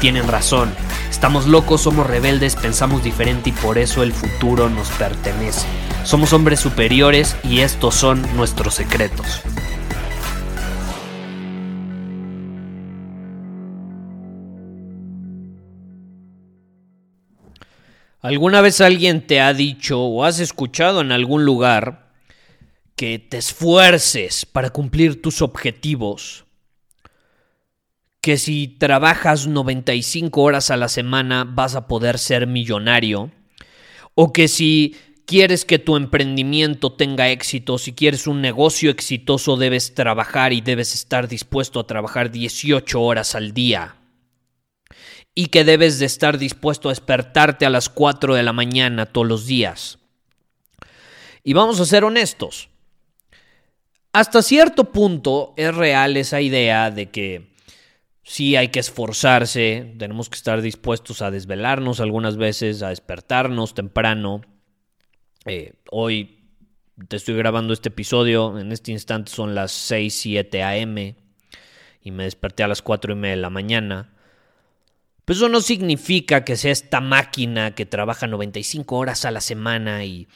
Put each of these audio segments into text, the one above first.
tienen razón. Estamos locos, somos rebeldes, pensamos diferente y por eso el futuro nos pertenece. Somos hombres superiores y estos son nuestros secretos. ¿Alguna vez alguien te ha dicho o has escuchado en algún lugar que te esfuerces para cumplir tus objetivos? Que si trabajas 95 horas a la semana vas a poder ser millonario? ¿O que si quieres que tu emprendimiento tenga éxito, si quieres un negocio exitoso debes trabajar y debes estar dispuesto a trabajar 18 horas al día? y que debes de estar dispuesto a despertarte a las 4 de la mañana todos los días. Y vamos a ser honestos. Hasta cierto punto es real esa idea de que sí hay que esforzarse, tenemos que estar dispuestos a desvelarnos algunas veces, a despertarnos temprano. Eh, hoy te estoy grabando este episodio, en este instante son las 6, 7 a.m. y me desperté a las 4 y media de la mañana. Pero eso no significa que sea esta máquina que trabaja 95 horas a la semana y,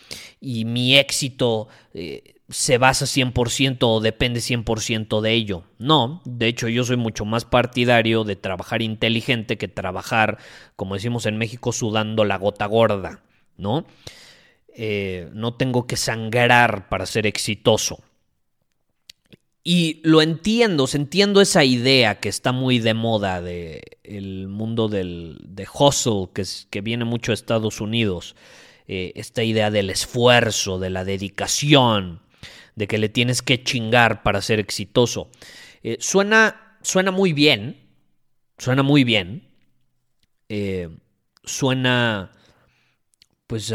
mi éxito eh, se basa 100% o depende 100% de ello. No, de hecho yo soy mucho más partidario de trabajar inteligente que trabajar, como decimos en México, sudando la gota gorda, ¿no? Eh, no tengo que sangrar para ser exitoso. Y lo entiendo, entiendo esa idea que está muy de moda del el mundo del, de hustle, que, es, que viene mucho de Estados Unidos. Eh, esta idea del esfuerzo, de la dedicación, de que le tienes que chingar para ser exitoso. Eh, suena, suena muy bien, suena muy bien. Eh, suena, pues,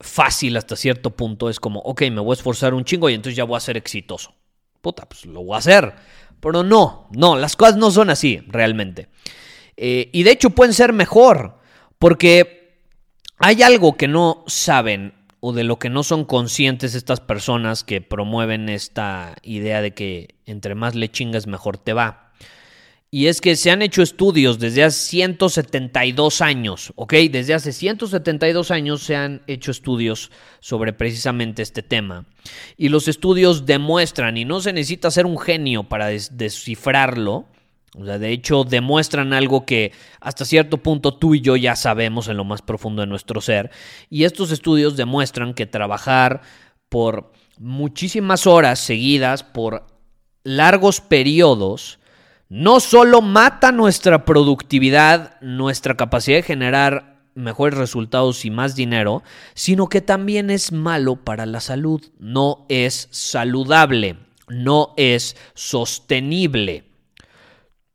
fácil hasta cierto punto. Es como, ok, me voy a esforzar un chingo y entonces ya voy a ser exitoso puta, pues lo voy a hacer. Pero no, no, las cosas no son así realmente. Eh, y de hecho pueden ser mejor, porque hay algo que no saben o de lo que no son conscientes estas personas que promueven esta idea de que entre más le chingas mejor te va. Y es que se han hecho estudios desde hace 172 años, ¿ok? Desde hace 172 años se han hecho estudios sobre precisamente este tema. Y los estudios demuestran, y no se necesita ser un genio para descifrarlo, o sea, de hecho demuestran algo que hasta cierto punto tú y yo ya sabemos en lo más profundo de nuestro ser. Y estos estudios demuestran que trabajar por muchísimas horas seguidas, por largos periodos, no solo mata nuestra productividad, nuestra capacidad de generar mejores resultados y más dinero, sino que también es malo para la salud, no es saludable, no es sostenible.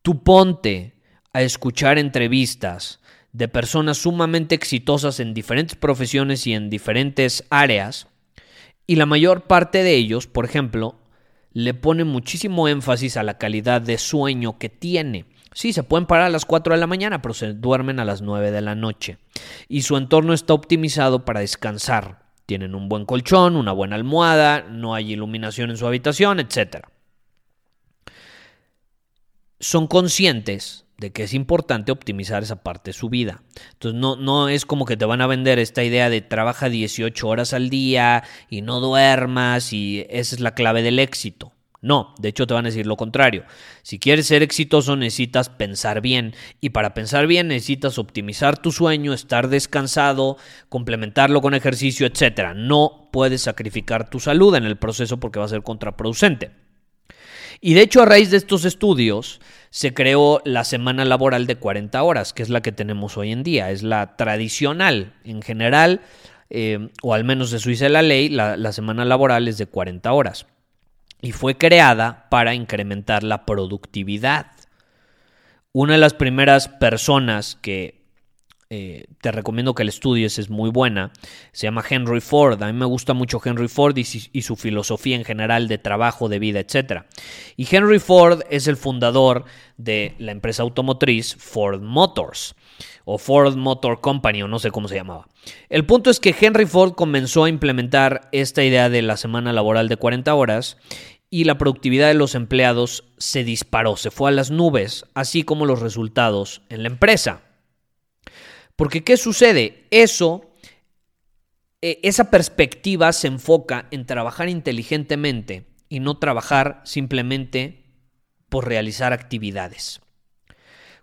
Tú ponte a escuchar entrevistas de personas sumamente exitosas en diferentes profesiones y en diferentes áreas, y la mayor parte de ellos, por ejemplo, le pone muchísimo énfasis a la calidad de sueño que tiene. Sí, se pueden parar a las 4 de la mañana, pero se duermen a las 9 de la noche. Y su entorno está optimizado para descansar. Tienen un buen colchón, una buena almohada, no hay iluminación en su habitación, etc. Son conscientes de que es importante optimizar esa parte de su vida. Entonces no, no es como que te van a vender esta idea de trabaja 18 horas al día y no duermas y esa es la clave del éxito. No, de hecho te van a decir lo contrario. Si quieres ser exitoso necesitas pensar bien y para pensar bien necesitas optimizar tu sueño, estar descansado, complementarlo con ejercicio, etc. No puedes sacrificar tu salud en el proceso porque va a ser contraproducente. Y de hecho a raíz de estos estudios se creó la semana laboral de 40 horas, que es la que tenemos hoy en día, es la tradicional en general, eh, o al menos de Suiza la ley, la, la semana laboral es de 40 horas. Y fue creada para incrementar la productividad. Una de las primeras personas que eh, te recomiendo que la estudies, es muy buena. Se llama Henry Ford. A mí me gusta mucho Henry Ford y, y, su filosofía en general de trabajo, de vida, etc. Y Henry Ford es el fundador de la empresa automotriz Ford Motors o Ford Motor Company o no sé cómo se llamaba. El punto es que Henry Ford comenzó a implementar esta idea de la semana laboral de 40 horas y la productividad de los empleados se disparó, se fue a las nubes, así como los resultados en la empresa. Porque ¿qué sucede? Eso, eh, esa perspectiva se enfoca en trabajar inteligentemente y no trabajar simplemente por realizar actividades.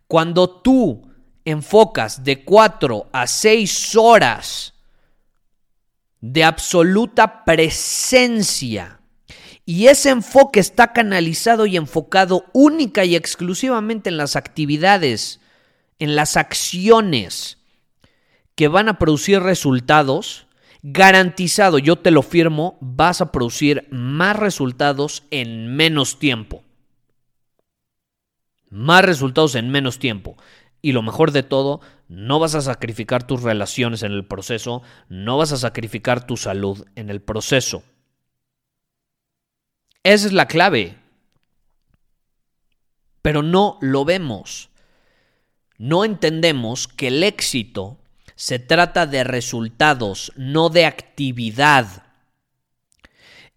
Cuando tú enfocas de 4 a 6 horas de absoluta presencia y ese enfoque está canalizado y enfocado única y exclusivamente en las actividades, en las acciones que van a producir resultados, garantizado, yo te lo firmo, vas a producir más resultados en menos tiempo. Más resultados en menos tiempo. Y lo mejor de todo, no vas a sacrificar tus relaciones en el proceso, no vas a sacrificar tu salud en el proceso. Esa es la clave. Pero no lo vemos. No entendemos que el éxito se trata de resultados, no de actividad.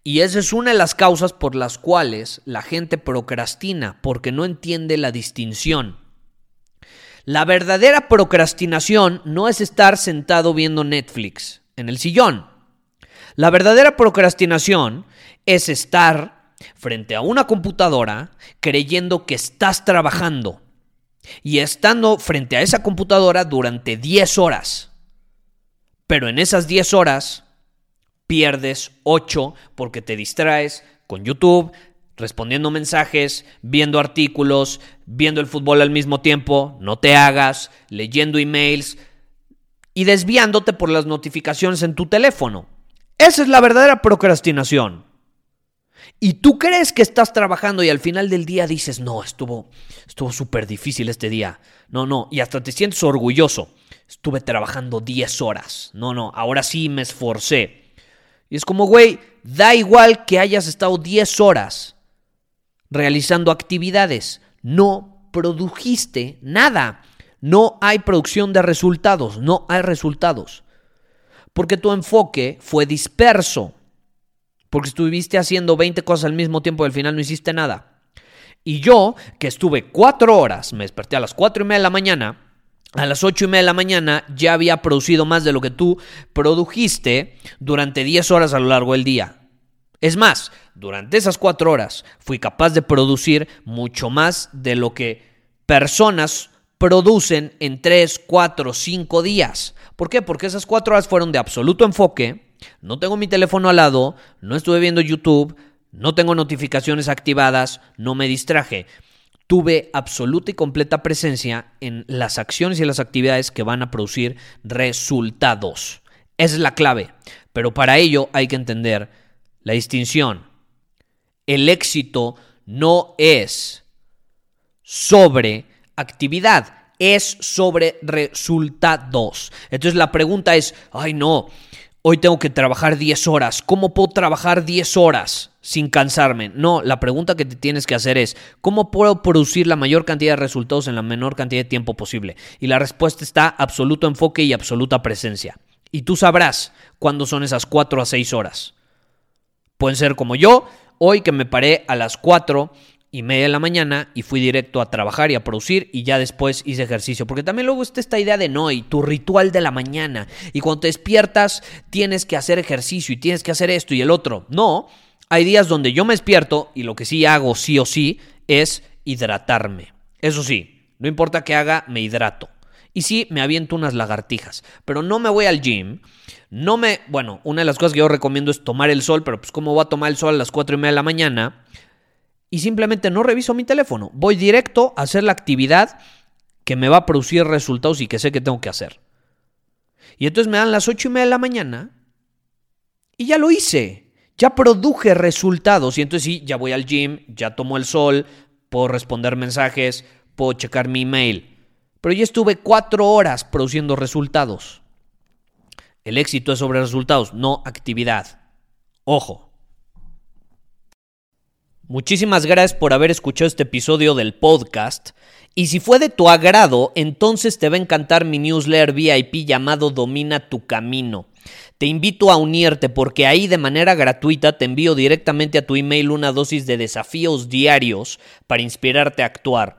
Y esa es una de las causas por las cuales la gente procrastina, porque no entiende la distinción. La verdadera procrastinación no es estar sentado viendo Netflix en el sillón. La verdadera procrastinación es estar frente a una computadora creyendo que estás trabajando y estando frente a esa computadora durante 10 horas. Pero en esas 10 horas pierdes 8 porque te distraes con YouTube, respondiendo mensajes, viendo artículos, viendo el fútbol al mismo tiempo, no te hagas, leyendo emails y desviándote por las notificaciones en tu teléfono. Esa es la verdadera procrastinación. Y tú crees que estás trabajando y al final del día dices, no, estuvo estuvo súper difícil este día. No, no, y hasta te sientes orgulloso. Estuve trabajando 10 horas. No, no, ahora sí me esforcé. Y es como, güey, da igual que hayas estado 10 horas realizando actividades. No produjiste nada. No hay producción de resultados. No hay resultados. Porque tu enfoque fue disperso porque estuviste haciendo 20 cosas al mismo tiempo y al final no hiciste nada. Y yo, que estuve cuatro horas, me desperté a las cuatro y media de la mañana, a las ocho y media de la mañana ya había producido más de lo que tú produjiste durante 10 horas a lo largo del día. Es más, durante esas cuatro horas fui capaz de producir mucho más de lo que personas producen en 3, 4, 5 días. ¿Por qué? Porque esas cuatro horas fueron de absoluto enfoque, no tengo mi teléfono al lado, no estuve viendo YouTube, no tengo notificaciones activadas, no me distraje. Tuve absoluta y completa presencia en las acciones y las actividades que van a producir resultados. Esa es la clave. Pero para ello hay que entender la distinción. El éxito no es sobre actividad, es sobre resultados. Entonces la pregunta es, ay no, hoy tengo que trabajar 10 horas. ¿Cómo puedo trabajar 10 horas sin cansarme? No, la pregunta que te tienes que hacer es, ¿cómo puedo producir la mayor cantidad de resultados en la menor cantidad de tiempo posible? Y la respuesta está absoluto enfoque y absoluta presencia. Y tú sabrás cuándo son esas 4 a 6 horas. Pueden ser como yo, hoy que me paré a las 4 y media de la mañana y fui directo a trabajar y a producir y ya después hice ejercicio. Porque también luego está esta idea de no, y tu ritual de la mañana. Y cuando te despiertas tienes que hacer ejercicio y tienes que hacer esto y el otro. No, hay días donde yo me despierto y lo que sí hago sí o sí es hidratarme. Eso sí, no importa qué haga, me hidrato. Y sí, me aviento unas lagartijas. Pero no me voy al gym. No me. Bueno, una de las cosas que yo recomiendo es tomar el sol. Pero pues, ¿cómo voy a tomar el sol a las 4 y media de la mañana? y simplemente no reviso mi teléfono. Voy directo a hacer la actividad que me va a producir resultados y que sé que tengo que hacer. Y entonces me dan las ocho y media de la mañana y ya lo hice. Ya produje resultados y entonces sí, ya voy al gym, ya tomo el sol, puedo responder mensajes, puedo checar mi email. Pero ya estuve cuatro horas produciendo resultados. El éxito es sobre resultados, no actividad. Ojo. Muchísimas gracias por haber escuchado este episodio del podcast. Y si fue de tu agrado, entonces te va a encantar mi newsletter VIP llamado Domina tu Camino. Te invito a unirte porque ahí de manera gratuita te envío directamente a tu email una dosis de desafíos diarios para inspirarte a actuar.